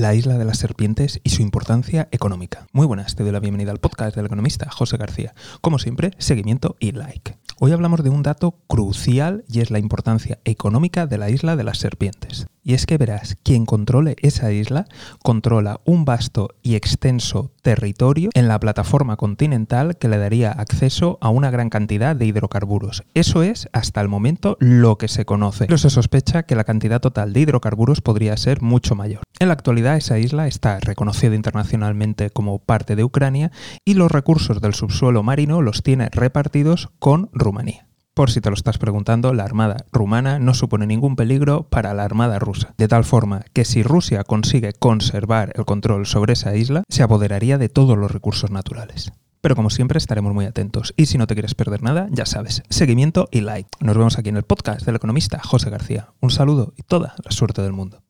la isla de las serpientes y su importancia económica. Muy buenas, te doy la bienvenida al podcast del economista José García. Como siempre, seguimiento y like. Hoy hablamos de un dato crucial y es la importancia económica de la isla de las serpientes. Y es que verás, quien controle esa isla controla un vasto y extenso territorio en la plataforma continental que le daría acceso a una gran cantidad de hidrocarburos. Eso es, hasta el momento, lo que se conoce. Pero se sospecha que la cantidad total de hidrocarburos podría ser mucho mayor. En la actualidad esa isla está reconocida internacionalmente como parte de Ucrania y los recursos del subsuelo marino los tiene repartidos con Rumanía. Por si te lo estás preguntando, la Armada rumana no supone ningún peligro para la Armada rusa, de tal forma que si Rusia consigue conservar el control sobre esa isla, se apoderaría de todos los recursos naturales. Pero como siempre estaremos muy atentos y si no te quieres perder nada, ya sabes, seguimiento y like. Nos vemos aquí en el podcast del economista José García. Un saludo y toda la suerte del mundo.